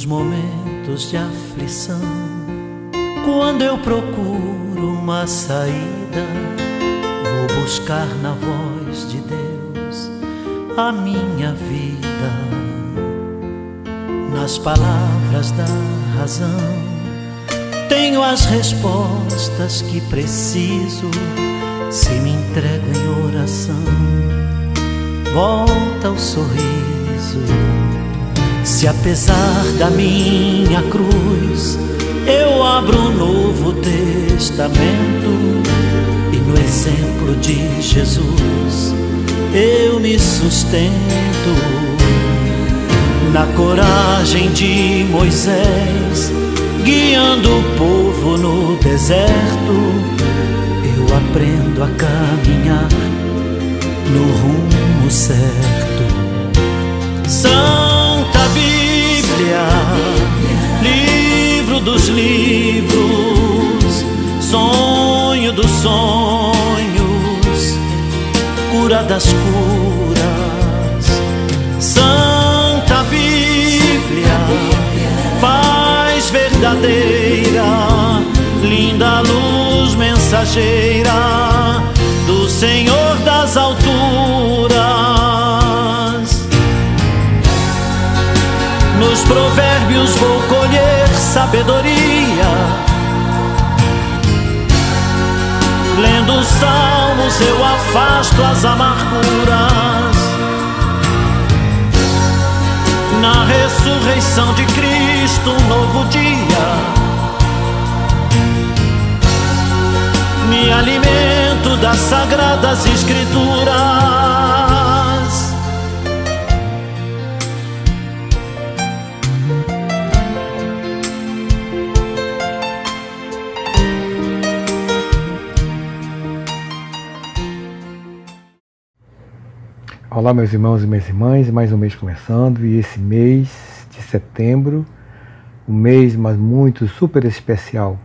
Nos momentos de aflição, quando eu procuro uma saída, vou buscar na voz de Deus a minha vida. Nas palavras da razão, tenho as respostas que preciso se me entrego em oração. Volta o sorriso se apesar da minha cruz eu abro um novo testamento. E no exemplo de Jesus eu me sustento. Na coragem de Moisés guiando o povo no deserto eu aprendo a caminhar no rumo certo. São dos livros, sonho dos sonhos, cura das curas, Santa Bíblia, paz verdadeira, linda luz mensageira do Senhor das alturas. Sabedoria. Lendo os salmos eu afasto as amarguras. Na ressurreição de Cristo, um novo dia. Me alimento das sagradas escrituras. Olá, meus irmãos e minhas irmãs, mais um mês começando e esse mês de setembro, um mês mas muito super especial,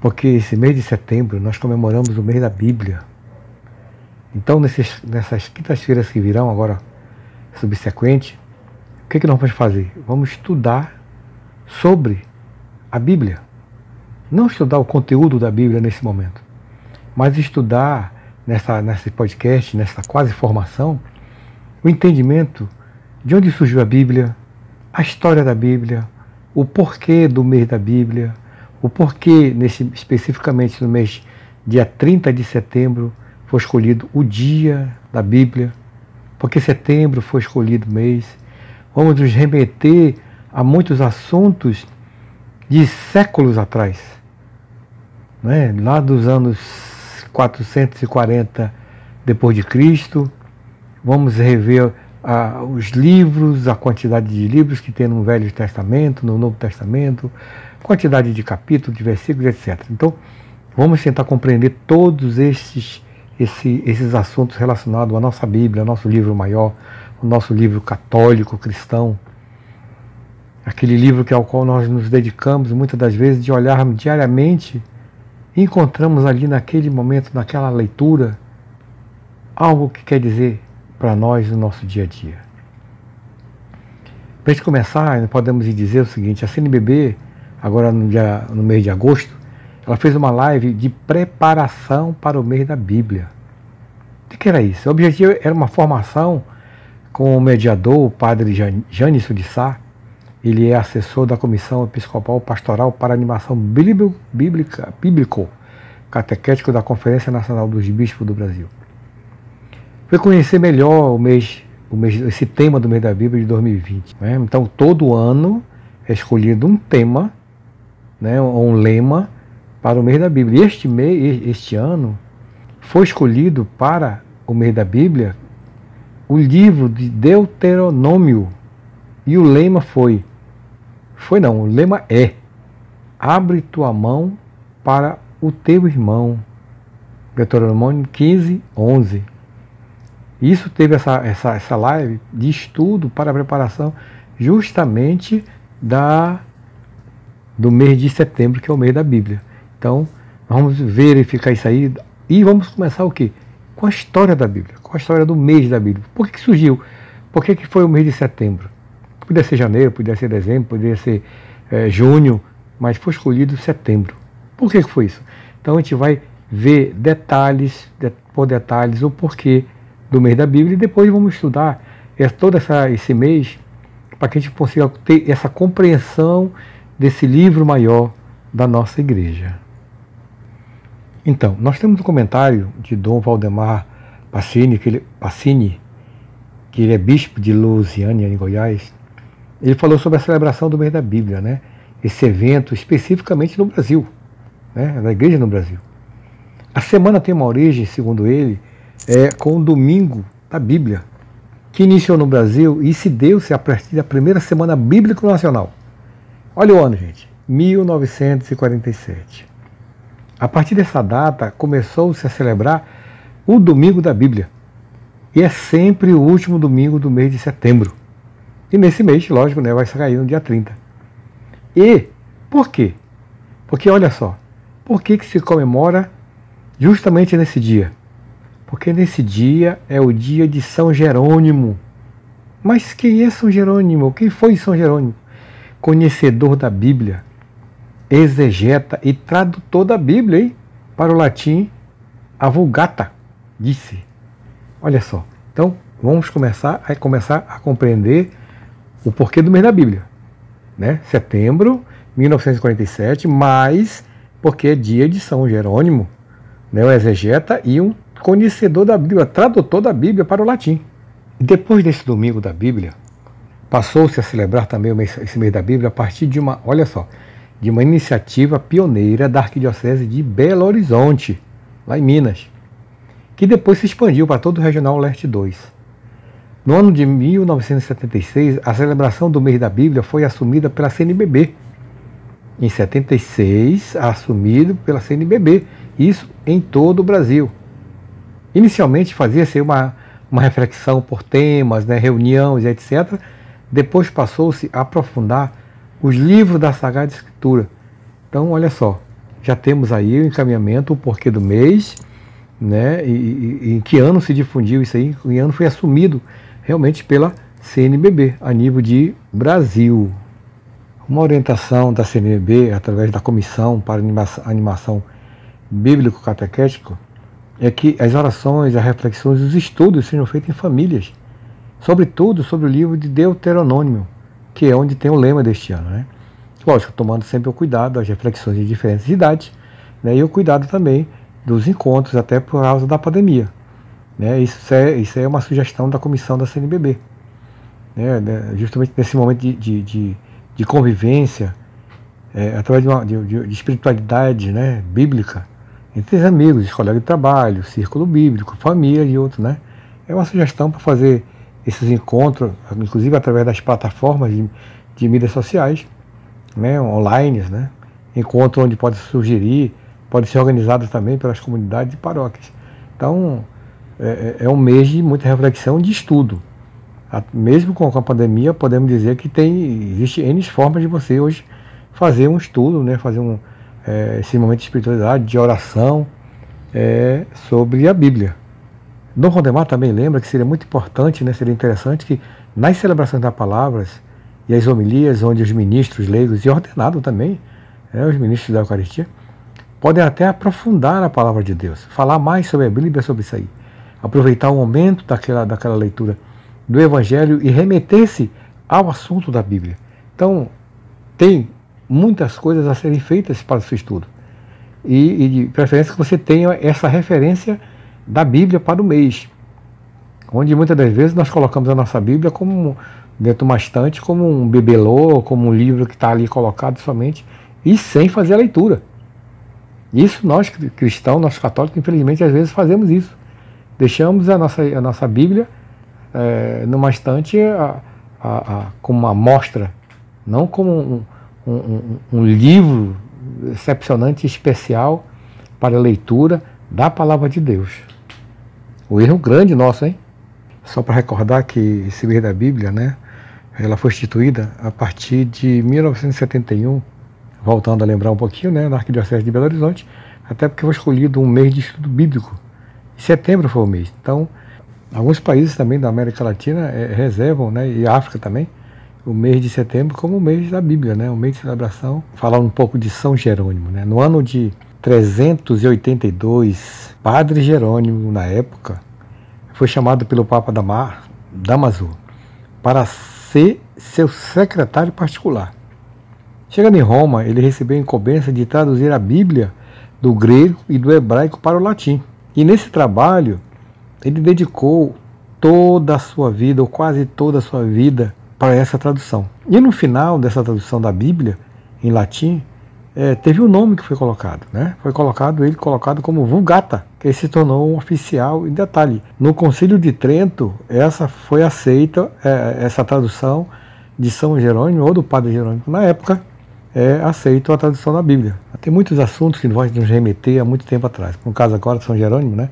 porque esse mês de setembro nós comemoramos o mês da Bíblia. Então, nesses, nessas quintas-feiras que virão agora, subsequente, o que, que nós vamos fazer? Vamos estudar sobre a Bíblia. Não estudar o conteúdo da Bíblia nesse momento, mas estudar nessa, nesse podcast, nessa quase formação, o entendimento de onde surgiu a Bíblia, a história da Bíblia, o porquê do mês da Bíblia, o porquê, nesse, especificamente no mês dia 30 de setembro, foi escolhido o dia da Bíblia, porque setembro foi escolhido mês. Vamos nos remeter a muitos assuntos de séculos atrás, né? lá dos anos 440 depois de Cristo. Vamos rever ah, os livros, a quantidade de livros que tem no Velho Testamento, no Novo Testamento, quantidade de capítulos, de versículos, etc. Então, vamos tentar compreender todos esses, esse, esses assuntos relacionados à nossa Bíblia, ao nosso livro maior, o nosso livro católico, cristão, aquele livro que ao qual nós nos dedicamos muitas das vezes de olharmos diariamente encontramos ali naquele momento, naquela leitura, algo que quer dizer para nós no nosso dia a dia. Para a gente começar, podemos dizer o seguinte: a CNBB, agora no, dia, no mês de agosto, ela fez uma live de preparação para o mês da Bíblia. O que era isso? O objetivo era uma formação com o mediador, o padre Janis de Sá, ele é assessor da Comissão Episcopal Pastoral para Animação Bíblica, Bíblico Catequético da Conferência Nacional dos Bispos do Brasil. Foi conhecer melhor o mês, o mês, esse tema do mês da Bíblia de 2020. Né? Então, todo ano é escolhido um tema, né, um lema para o mês da Bíblia. Este mês, este ano, foi escolhido para o mês da Bíblia o livro de Deuteronômio. E o lema foi foi não, o lema é: abre tua mão para o teu irmão. Deuteronômio 15, 11. Isso teve essa, essa, essa live de estudo para a preparação justamente da do mês de setembro, que é o mês da Bíblia. Então, vamos verificar isso aí e vamos começar o quê? Com a história da Bíblia, com a história do mês da Bíblia. Por que, que surgiu? Por que, que foi o mês de setembro? Podia ser janeiro, podia ser dezembro, podia ser é, junho, mas foi escolhido setembro. Por que foi isso? Então a gente vai ver detalhes, por detalhes, o porquê do mês da Bíblia e depois vamos estudar todo essa, esse mês para que a gente consiga ter essa compreensão desse livro maior da nossa igreja. Então, nós temos um comentário de Dom Valdemar Passini, que ele, que ele é bispo de Lusiânia, em Goiás. Ele falou sobre a celebração do mês da Bíblia, né? esse evento especificamente no Brasil, né? na igreja no Brasil. A semana tem uma origem, segundo ele, é, com o domingo da Bíblia, que iniciou no Brasil e se deu-se a partir da primeira semana bíblica nacional. Olha o ano, gente, 1947. A partir dessa data, começou-se a celebrar o Domingo da Bíblia. E é sempre o último domingo do mês de setembro. E nesse mês, lógico, né, vai sair no dia 30. E por quê? Porque olha só, por que, que se comemora justamente nesse dia? Porque nesse dia é o dia de São Jerônimo. Mas quem é São Jerônimo? Quem foi São Jerônimo? Conhecedor da Bíblia, exegeta e tradutor da Bíblia, hein? Para o latim, a Vulgata, disse. Olha só. Então, vamos começar a começar a compreender o porquê do mês da Bíblia. Né? Setembro 1947, mas porque é dia de São Jerônimo, né? o exegeta e um conhecedor da Bíblia, tradutor da Bíblia para o latim. E depois desse domingo da Bíblia, passou-se a celebrar também esse mês da Bíblia a partir de uma, olha só, de uma iniciativa pioneira da Arquidiocese de Belo Horizonte, lá em Minas, que depois se expandiu para todo o Regional Leste 2. No ano de 1976, a celebração do mês da Bíblia foi assumida pela CNBB. Em 76, assumido pela CNBB, isso em todo o Brasil. Inicialmente fazia-se uma, uma reflexão por temas, né, reuniões, etc. Depois passou-se a aprofundar os livros da Sagrada Escritura. Então, olha só, já temos aí o encaminhamento, o porquê do mês, né? E, e, e, em que ano se difundiu isso aí? Em que ano foi assumido realmente pela CNBB a nível de Brasil. Uma orientação da CNBB através da Comissão para Animação Bíblico Catequético é que as orações, as reflexões, os estudos sejam feitos em famílias, sobretudo sobre o livro de Deuteronômio, que é onde tem o lema deste ano. Né? Lógico, tomando sempre o cuidado das reflexões de diferentes idades né? e o cuidado também dos encontros, até por causa da pandemia. Né? Isso, é, isso é uma sugestão da comissão da CNBB. Né? né? Justamente nesse momento de, de, de, de convivência, é, através de, uma, de, de, espiritualidade né? bíblica, entre os amigos, colegas de trabalho, círculo bíblico, família e outros. Né? É uma sugestão para fazer esses encontros, inclusive através das plataformas de, de mídias sociais, né, online, né, encontro onde pode sugerir, pode ser organizado também pelas comunidades e paróquias. Então, é, é, é um mês de muita reflexão de estudo. Mesmo com a pandemia, podemos dizer que tem existe N formas de você hoje fazer um estudo, né, fazer um, é, esse momento de espiritualidade, de oração é, sobre a Bíblia. Dom Rondemar também lembra que seria muito importante, né, seria interessante que nas celebrações das palavras e as homilias, onde os ministros leigos e ordenado também, né, os ministros da Eucaristia, podem até aprofundar a palavra de Deus, falar mais sobre a Bíblia, sobre isso aí, aproveitar o momento daquela, daquela leitura do Evangelho e remeter-se ao assunto da Bíblia. Então, tem muitas coisas a serem feitas para o seu estudo. E, e de preferência que você tenha essa referência da Bíblia para o mês. Onde muitas das vezes nós colocamos a nossa Bíblia como dentro de uma estante, como um bibelô, como um livro que está ali colocado somente, e sem fazer a leitura. Isso nós cristãos, nós católicos, infelizmente, às vezes fazemos isso. Deixamos a nossa, a nossa Bíblia é, numa estante a, a, a, como uma amostra, não como um, um, um, livro excepcionante, especial para a leitura da palavra de Deus. O erro grande nosso, hein? Só para recordar que esse mês da Bíblia, né? Ela foi instituída a partir de 1971, voltando a lembrar um pouquinho, né? Na Arquidiocese de Belo Horizonte, até porque foi escolhido um mês de estudo bíblico. Setembro foi o mês. Então, alguns países também da América Latina é, reservam, né? E África também, o mês de setembro como o mês da Bíblia, né? o mês de celebração, falar um pouco de São Jerônimo. Né? No ano de 382, Padre Jerônimo, na época, foi chamado pelo Papa Damaso para ser seu secretário particular. Chegando em Roma, ele recebeu a incumbência de traduzir a Bíblia do grego e do hebraico para o latim. E nesse trabalho, ele dedicou toda a sua vida, ou quase toda a sua vida, para essa tradução. E no final dessa tradução da Bíblia, em latim, é, teve um nome que foi colocado, né? Foi colocado ele colocado como Vulgata, que se tornou um oficial. E detalhe, no Concílio de Trento, essa foi aceita é, essa tradução de São Jerônimo ou do Padre Jerônimo na época é aceito a tradução da Bíblia. Tem muitos assuntos que nós nos remeter há muito tempo atrás. No caso agora de São Jerônimo, né?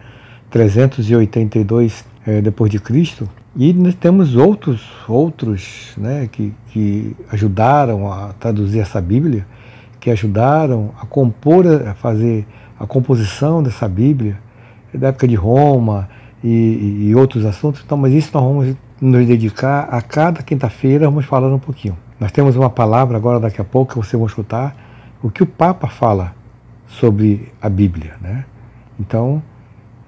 382 é, depois de Cristo, e nós temos outros outros né, que, que ajudaram a traduzir essa Bíblia, que ajudaram a compor, a fazer a composição dessa Bíblia, da época de Roma e, e outros assuntos. Então, mas isso nós vamos nos dedicar a cada quinta-feira, vamos falando um pouquinho. Nós temos uma palavra agora, daqui a pouco, que vocês vão escutar o que o Papa fala sobre a Bíblia. Né? Então,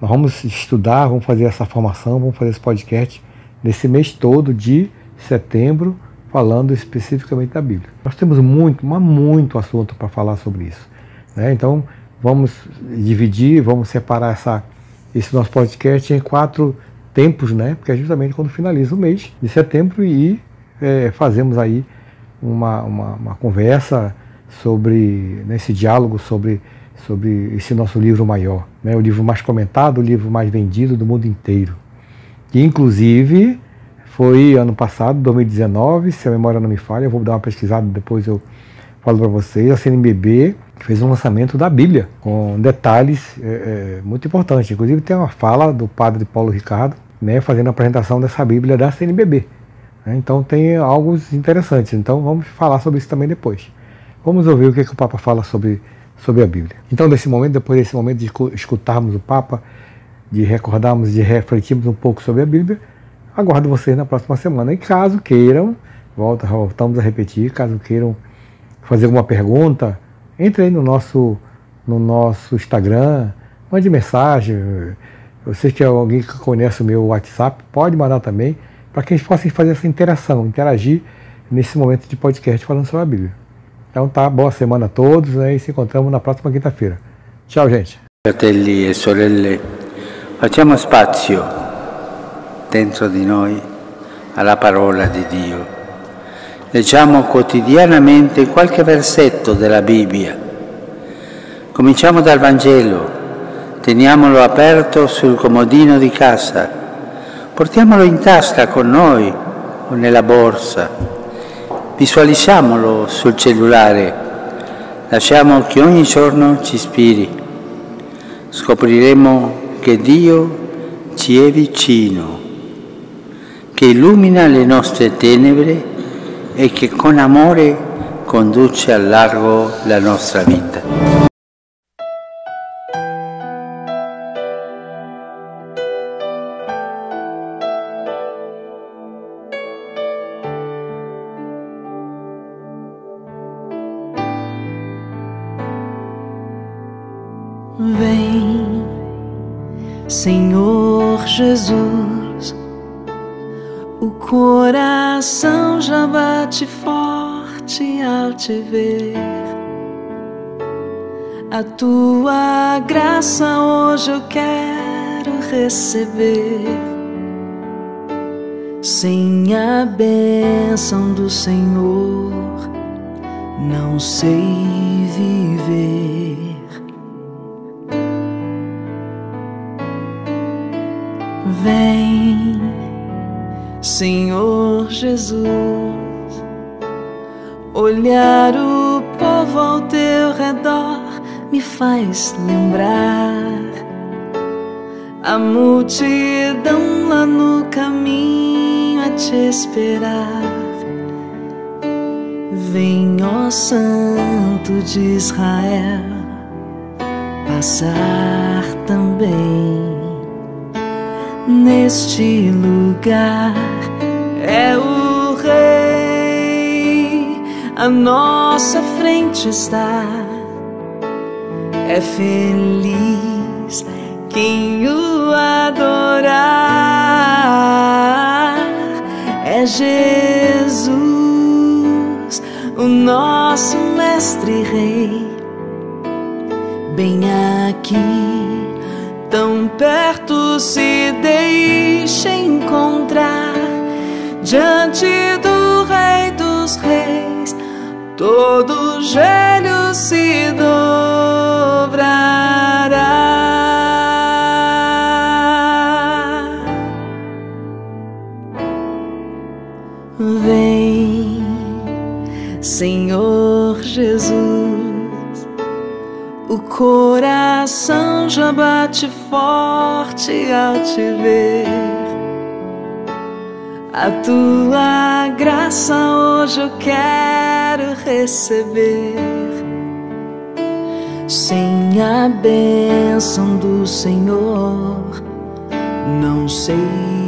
nós vamos estudar, vamos fazer essa formação, vamos fazer esse podcast nesse mês todo de setembro falando especificamente da Bíblia. Nós temos muito, mas muito assunto para falar sobre isso. Né? Então, vamos dividir, vamos separar essa, esse nosso podcast em quatro tempos, né? porque é justamente quando finaliza o mês de setembro e é, fazemos aí uma, uma, uma conversa sobre, nesse né, diálogo sobre, sobre esse nosso livro maior, né? o livro mais comentado, o livro mais vendido do mundo inteiro. Que inclusive foi ano passado, 2019, se a memória não me falha, eu vou dar uma pesquisada, depois eu falo para vocês, a CNBB fez um lançamento da Bíblia, com detalhes é, é, muito importantes. Inclusive tem uma fala do padre Paulo Ricardo, né, fazendo a apresentação dessa Bíblia da CNBB. Né, então tem algo interessantes. Então vamos falar sobre isso também depois. Vamos ouvir o que, que o Papa fala sobre, sobre a Bíblia. Então, desse momento, depois desse momento de escutarmos o Papa, de recordarmos, de refletirmos um pouco sobre a Bíblia, Aguardo vocês na próxima semana. E caso queiram, volta, voltamos a repetir, caso queiram fazer alguma pergunta, entre aí no nosso, no nosso Instagram, mande mensagem. Vocês que é alguém que conhece o meu WhatsApp, pode mandar também, para que a gente possa fazer essa interação, interagir nesse momento de podcast falando sobre a Bíblia. Então tá, boa semana a todos né, e se encontramos na próxima quinta-feira. Tchau, gente. Fratelli e sorelle, facciamo spazio dentro di noi alla parola di Dio. Leggiamo quotidianamente qualche versetto della Bibbia. Cominciamo dal Vangelo, teniamolo aperto sul comodino di casa, portiamolo in tasca con noi o nella borsa, visualizziamolo sul cellulare, lasciamo che ogni giorno ci ispiri. Scopriremo che Dio ci è vicino che illumina le nostre tenebre e che con amore conduce al largo la nostra vita. Senhor Jesus o coração já bate forte ao te ver. A tua graça hoje eu quero receber. Sem a bênção do Senhor, não sei viver. Vem Senhor Jesus, olhar o povo ao teu redor me faz lembrar a multidão lá no caminho a te esperar. Vem, ó Santo de Israel, passar também neste lugar é o Rei à nossa frente está. É feliz quem o adorar. É Jesus, o nosso Mestre Rei, bem aqui, tão perto se deixa encontrar diante do Rei dos Reis, todo joelho se dobrará. Vem, Senhor Jesus, o coração já bate forte ao te ver. A tua graça hoje eu quero receber. Sem a bênção do Senhor, não sei